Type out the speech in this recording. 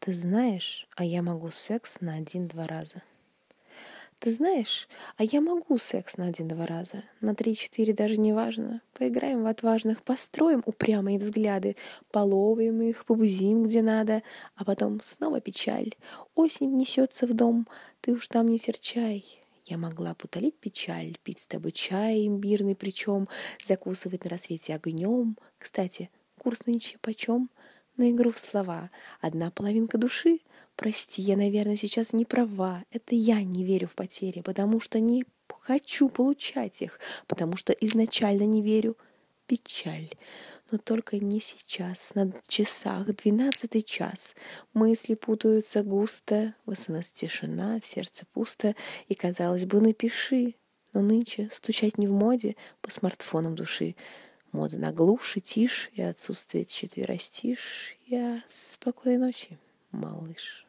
Ты знаешь, а я могу секс на один-два раза. Ты знаешь, а я могу секс на один-два раза. На три-четыре даже не важно. Поиграем в отважных, построим упрямые взгляды, половим их, побузим где надо, а потом снова печаль. Осень несется в дом, ты уж там не серчай. Я могла бы утолить печаль, пить с тобой чай имбирный причем, закусывать на рассвете огнем. Кстати, курс нынче почем? На игру в слова. Одна половинка души. Прости, я, наверное, сейчас не права. Это я не верю в потери, потому что не хочу получать их, потому что изначально не верю. Печаль. Но только не сейчас, на часах, двенадцатый час. Мысли путаются густо, в СМС тишина, в сердце пусто, и, казалось бы, напиши. Но нынче стучать не в моде по смартфонам души. Мода на глушь и тишь и отсутствие четверостишь. Я спокойной ночи, малыш.